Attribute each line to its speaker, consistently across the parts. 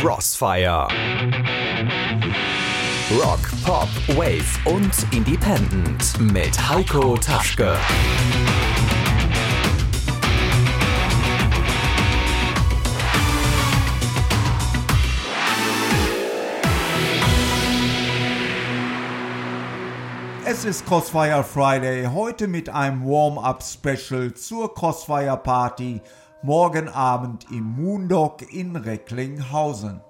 Speaker 1: Crossfire. Rock, Pop, Wave und Independent mit Heiko Taschke.
Speaker 2: Es ist Crossfire Friday, heute mit einem Warm-up-Special zur Crossfire Party morgen Abend im Moondog in Recklinghausen.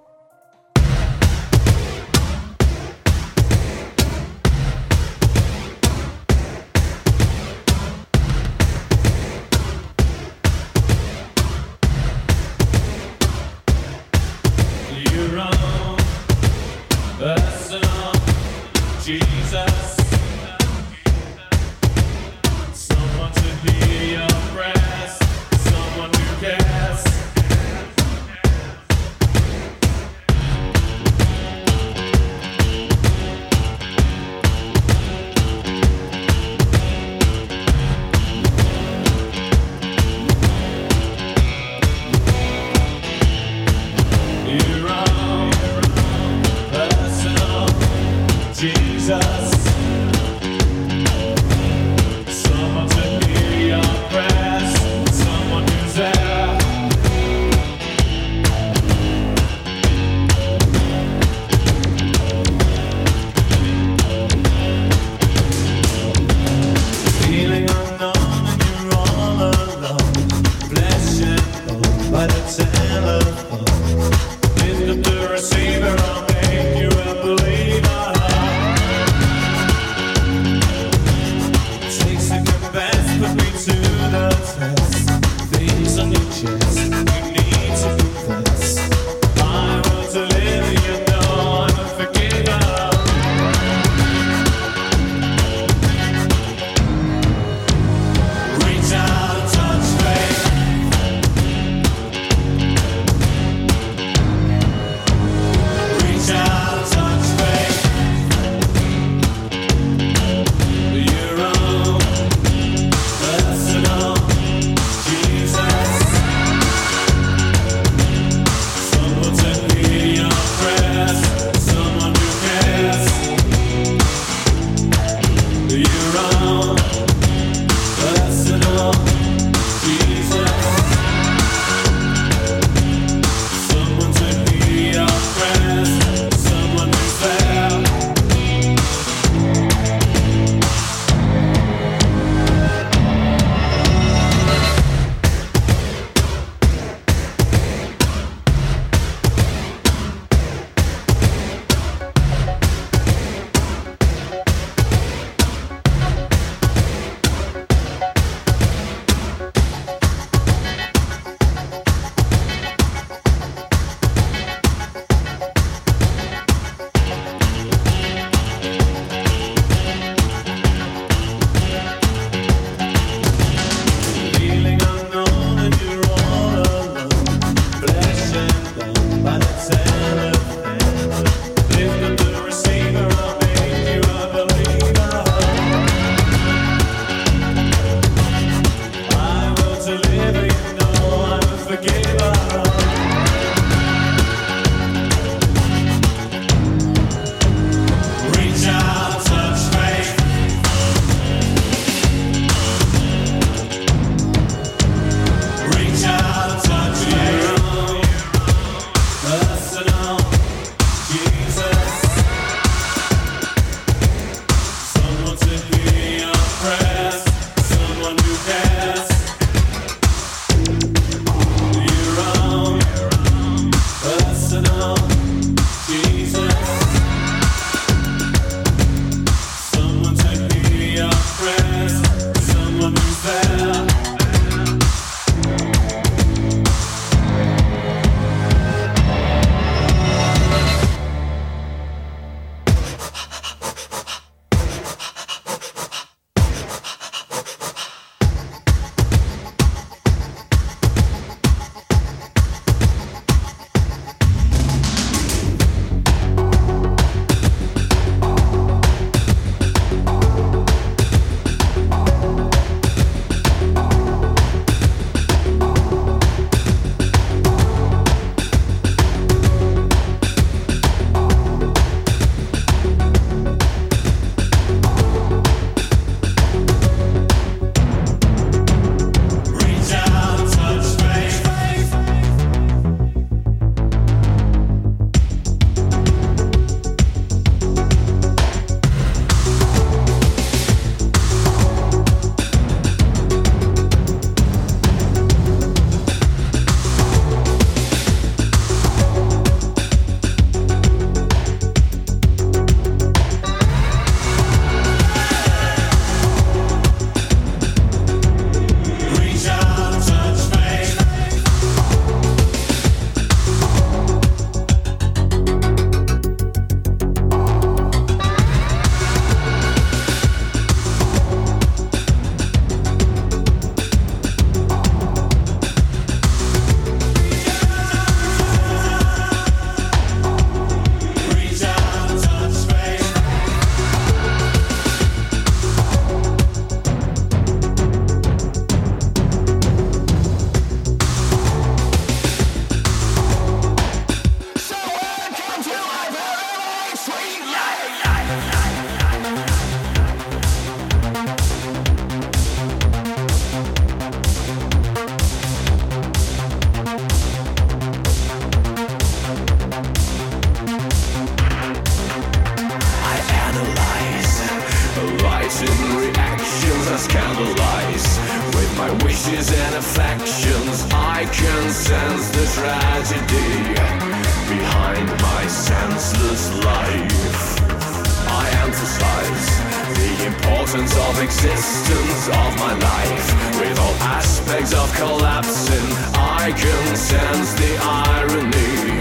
Speaker 3: mountains of existence of my life. With all aspects of collapsing I can sense the irony.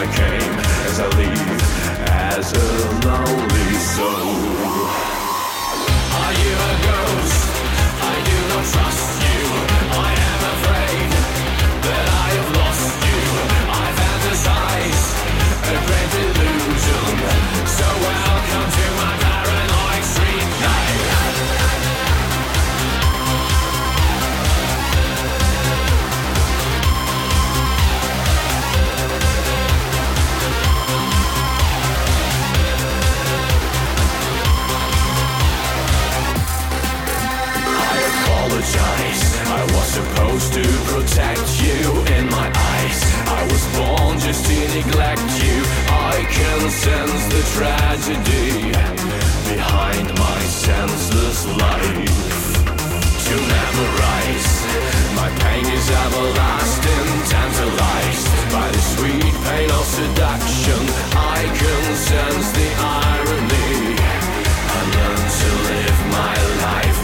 Speaker 3: I came as I leave as a lonely soul. Are you a ghost? I do not trust you. I am afraid that I have lost you. I fantasize a great delusion. So welcome to to protect you in my eyes. I was born just to neglect you. I can sense the tragedy behind my senseless life. To memorize, my pain is everlasting, tantalized by the sweet pain of seduction. I can sense the irony. I learned to live my life.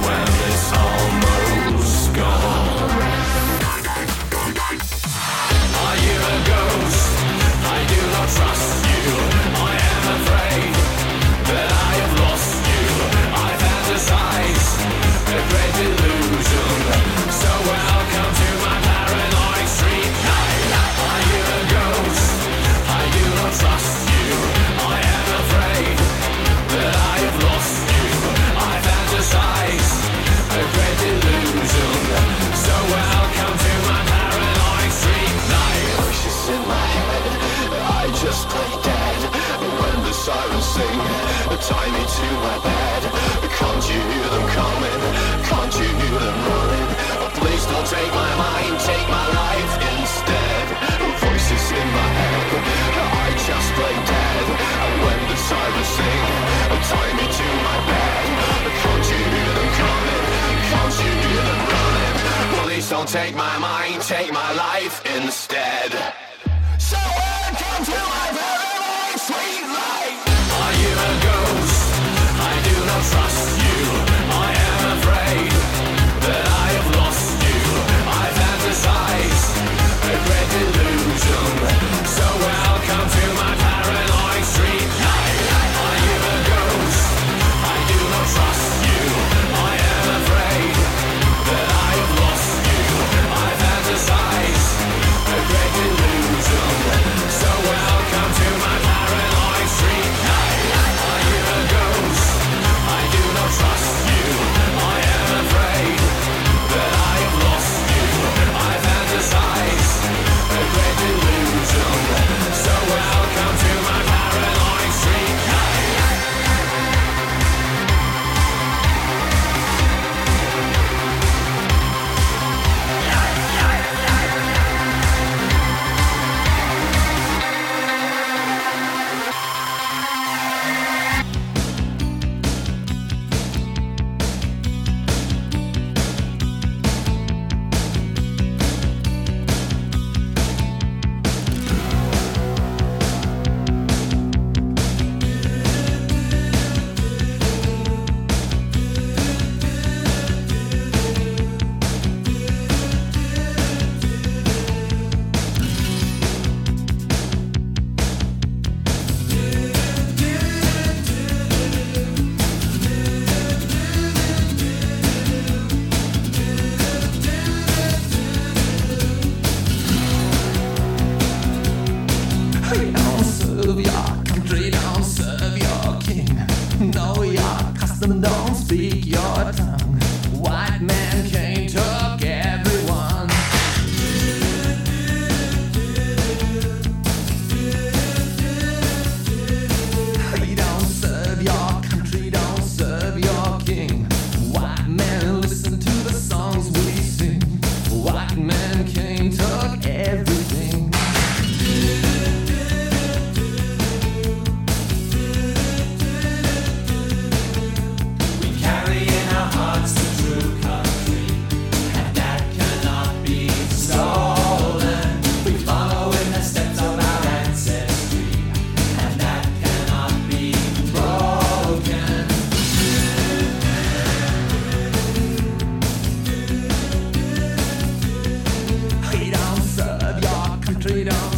Speaker 3: it know.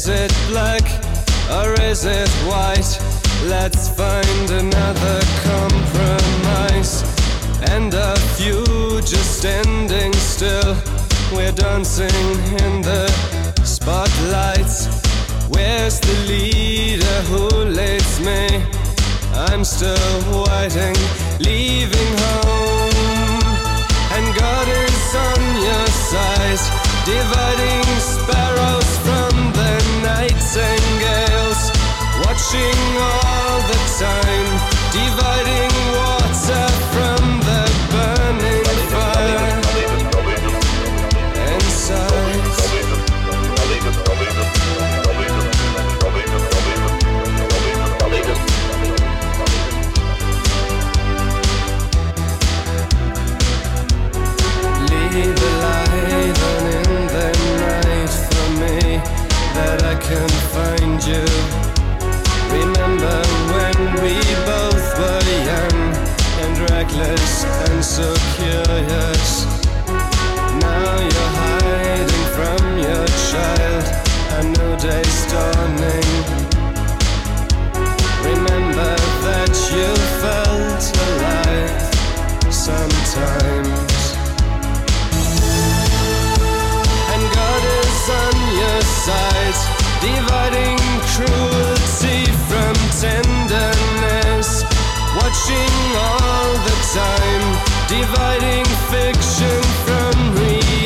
Speaker 4: Is it black or is it white? Let's find another compromise. And a few just standing still. We're dancing in the spotlights. Where's the leader who leads me? I'm still waiting, leaving home. And God is on your side, dividing sparrows from the nightingales. Watching all the time, dividing water can find you. Remember when we both were young and reckless and so curious. Now you're hiding from your child. A new day's dawn. Time, dividing fiction from reality.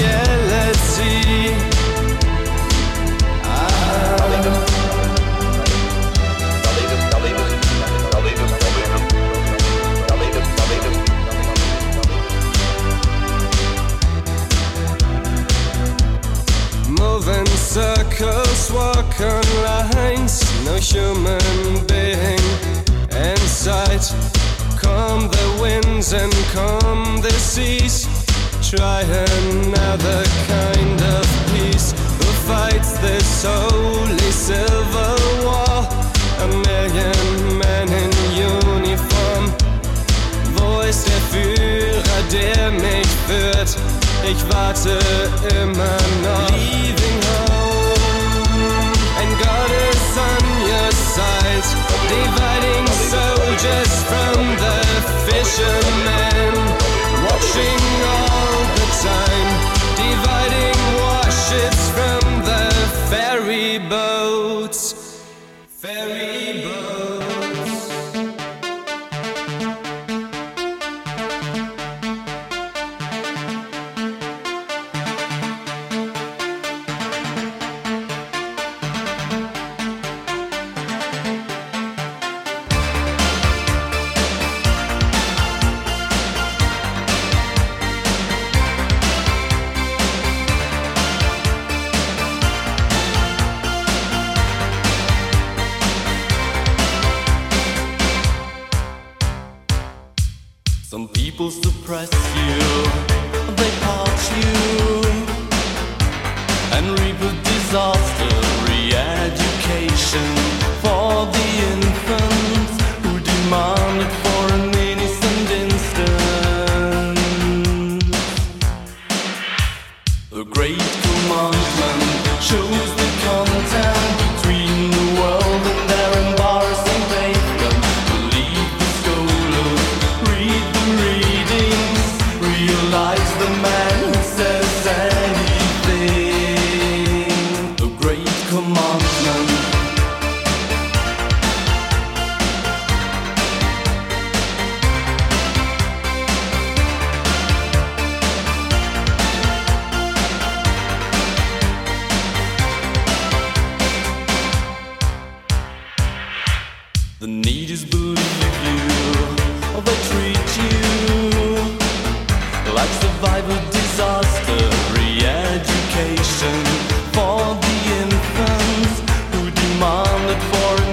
Speaker 4: Moving circles, walk on lines, no human being in sight. Come the winds and come the seas. Try another kind of peace. Who fights this holy silver war? A million men in uniform. Wo ist der Führer, der mich führt? Ich warte immer noch. Leaving home, and God is on your side. Dividing soldiers from the fishermen. Watching all the time.
Speaker 5: Survival disaster. Re-education for the infants who demand it for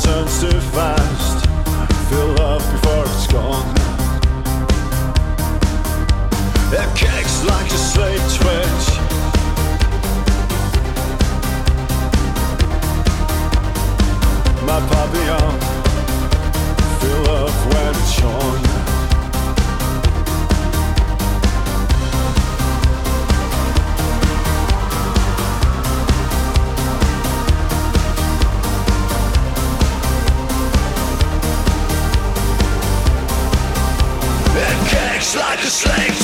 Speaker 5: turns too fast. Fill up before it's gone. It kicks like a slate switch. My papillon, fill up when it's on. slave.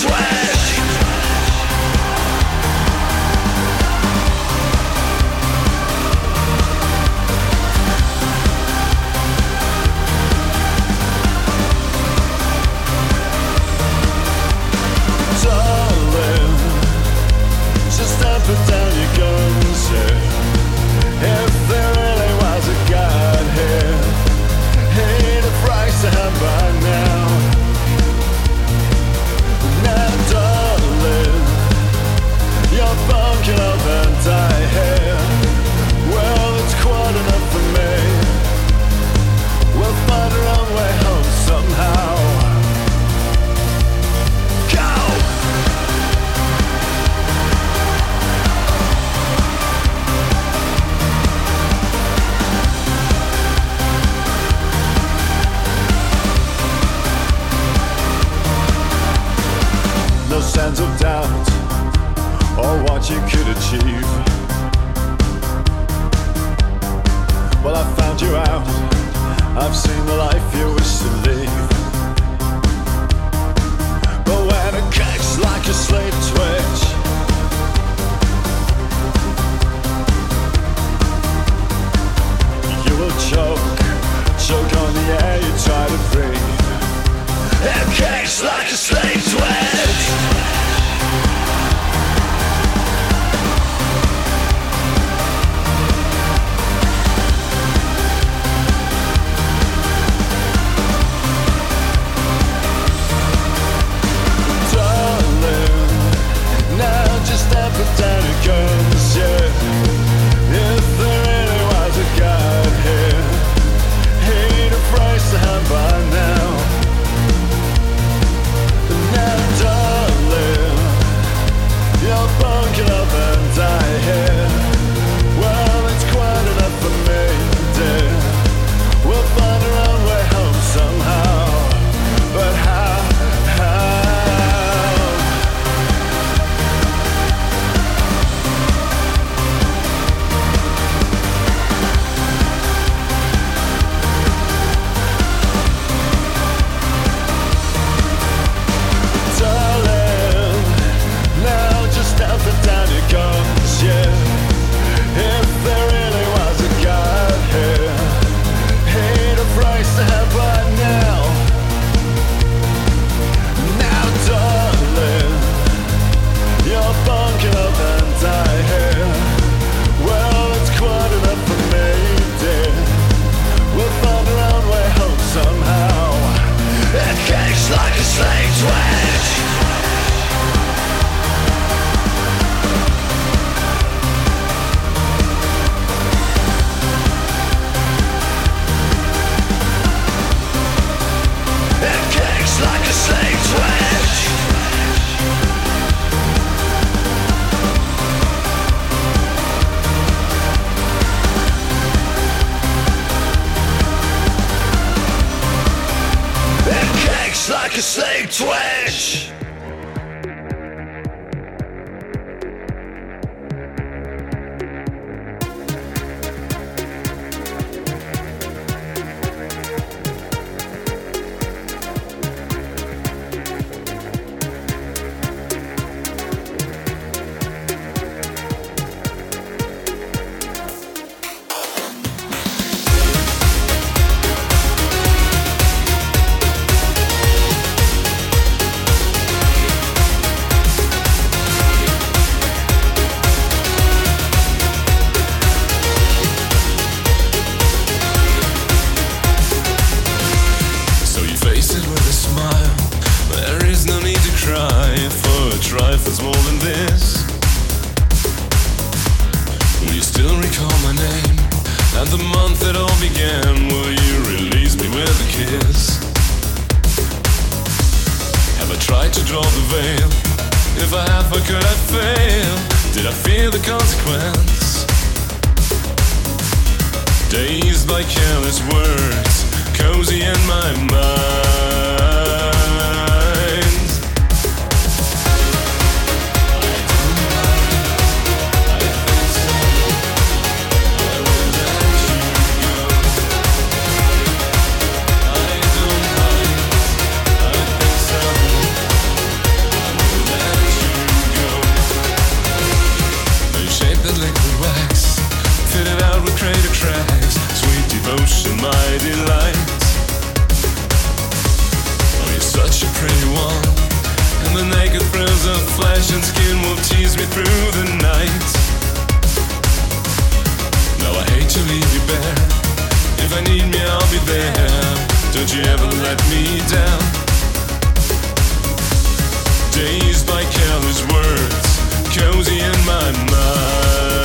Speaker 6: about. I've seen the life you wish to live, But when it kicks like a slave twitch, you will choke, choke on the air you try to breathe.
Speaker 5: It kicks like a slave twitch.
Speaker 6: laugh, how
Speaker 4: could I fail? Did I fear the consequence? Dazed by careless words, cozy in my mind.
Speaker 5: tracks, sweet devotion, my delight. Oh, you're such a pretty one,
Speaker 3: and the naked thrills of flesh and skin will tease me through the night. Now I hate to leave you bare. If I need me, I'll be there. Don't you ever let me down. Dazed by careless words, cozy in my mind.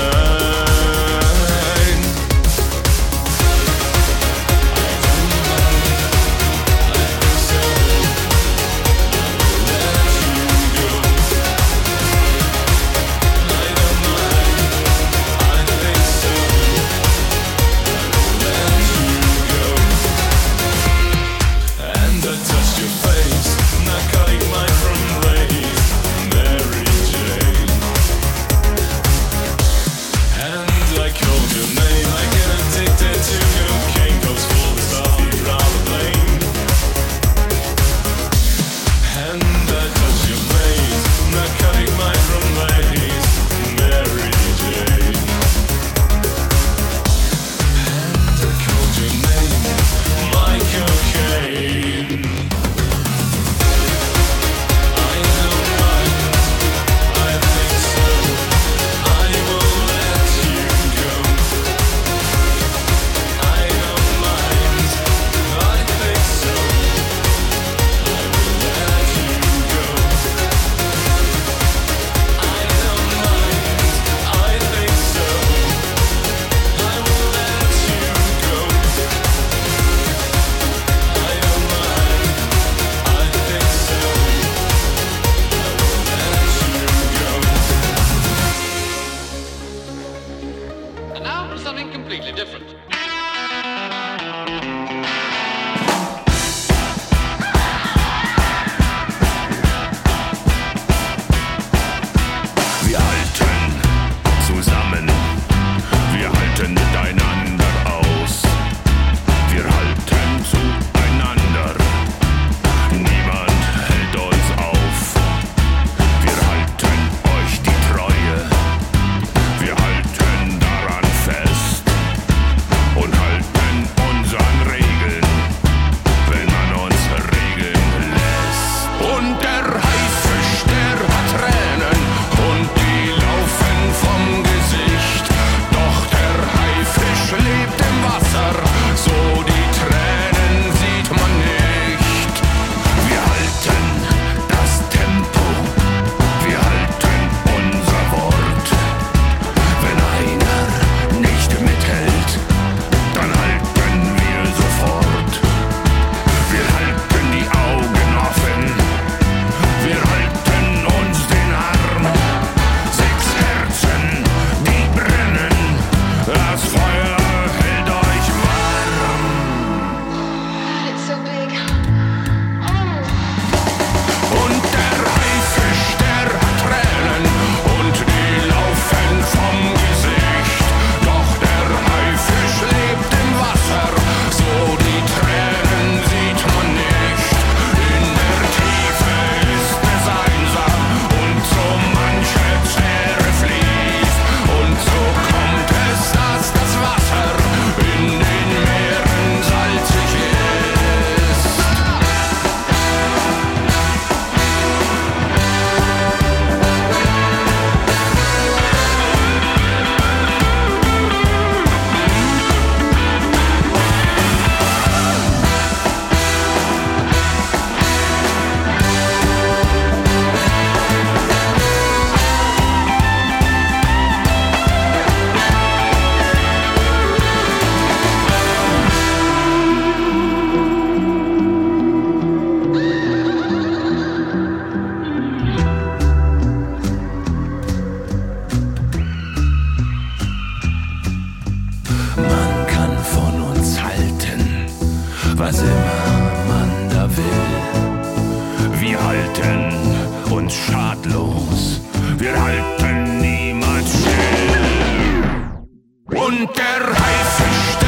Speaker 3: because you
Speaker 7: was immer man da will. Wir halten uns schadlos, wir halten niemals still. Und der heiße Stern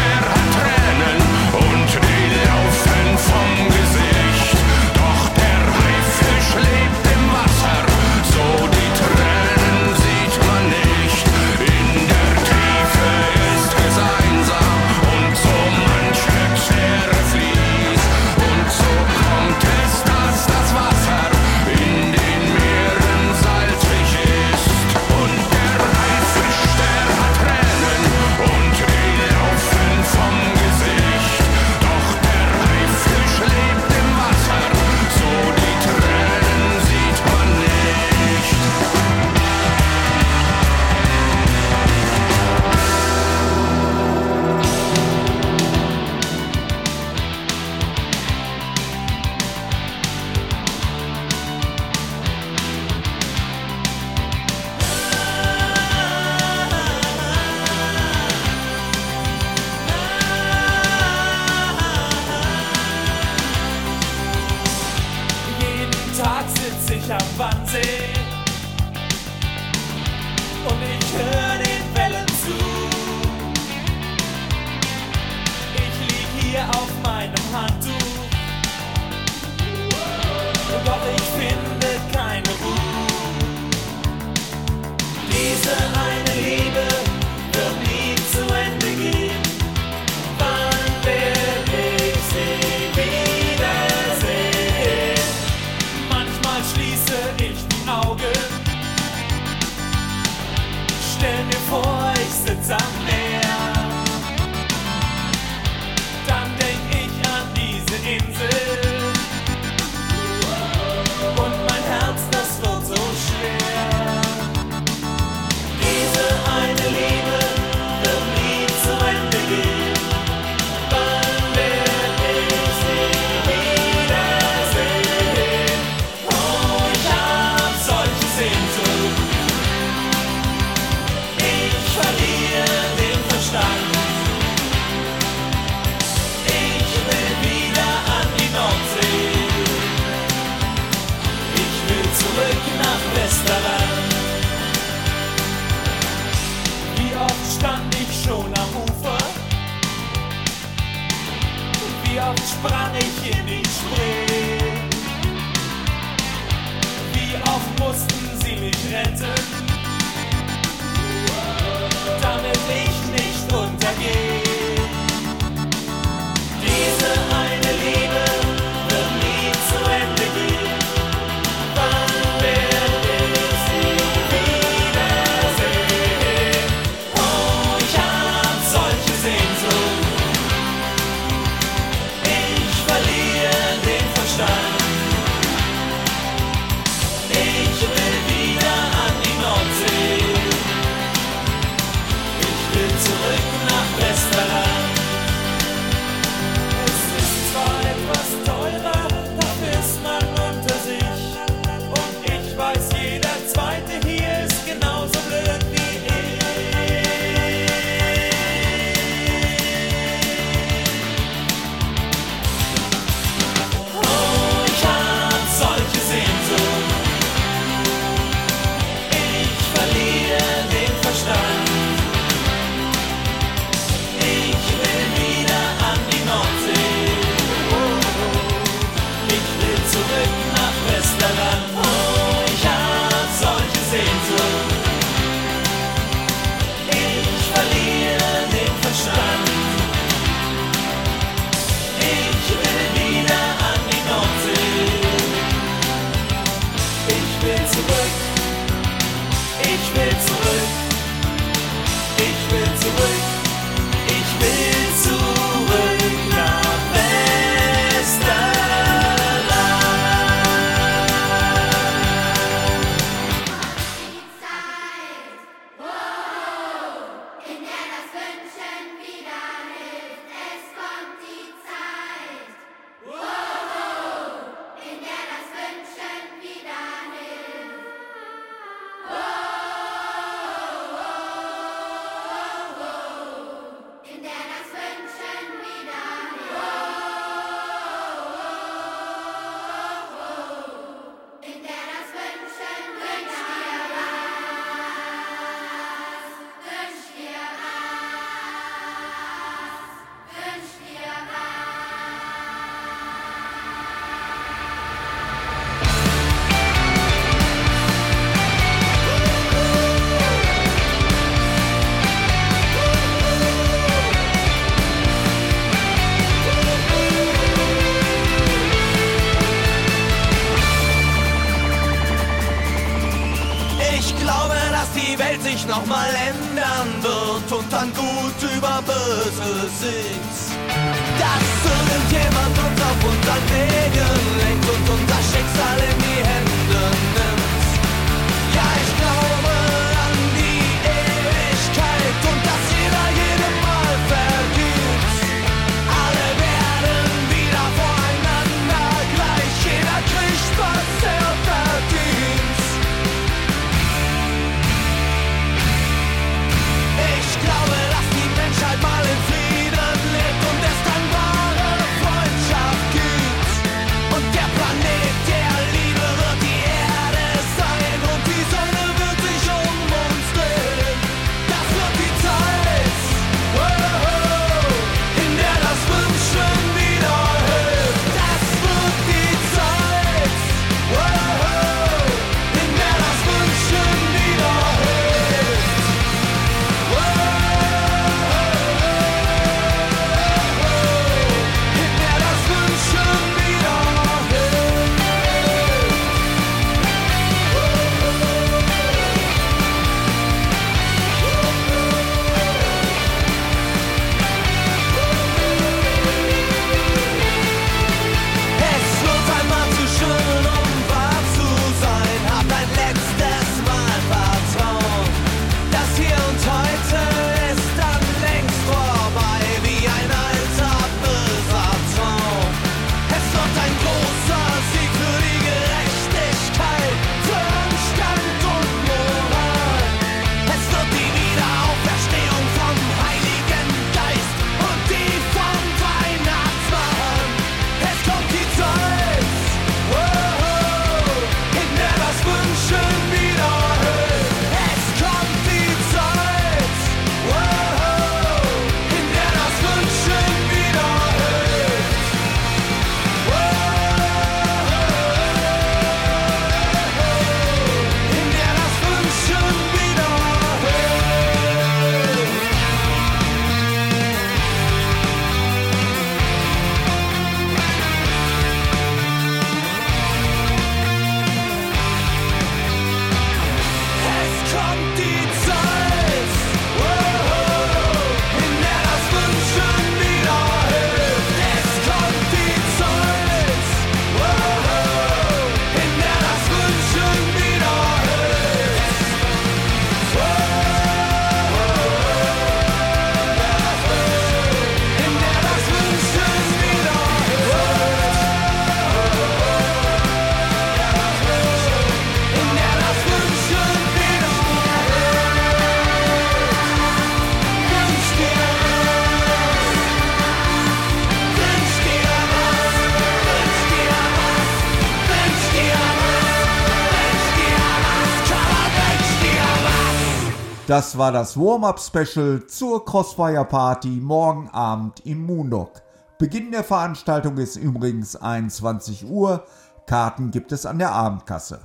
Speaker 7: Das
Speaker 8: war das Warm-Up-Special zur Crossfire-Party morgen Abend im Moondog. Beginn der Veranstaltung ist übrigens 21 Uhr. Karten gibt es an der Abendkasse.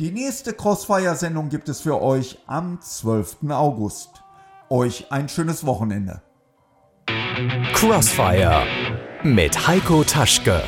Speaker 8: Die nächste Crossfire-Sendung gibt es für euch am 12. August. Euch ein schönes Wochenende.
Speaker 1: Crossfire mit Heiko Taschke.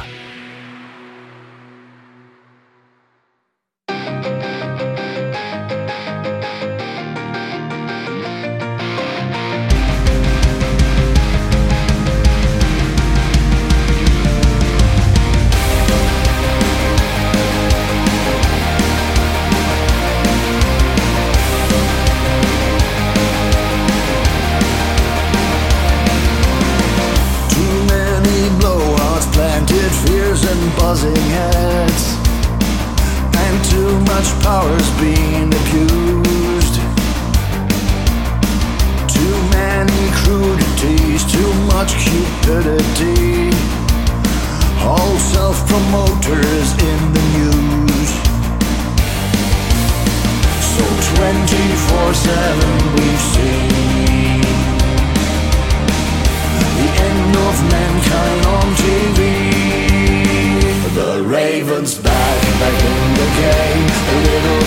Speaker 5: back, back in the game.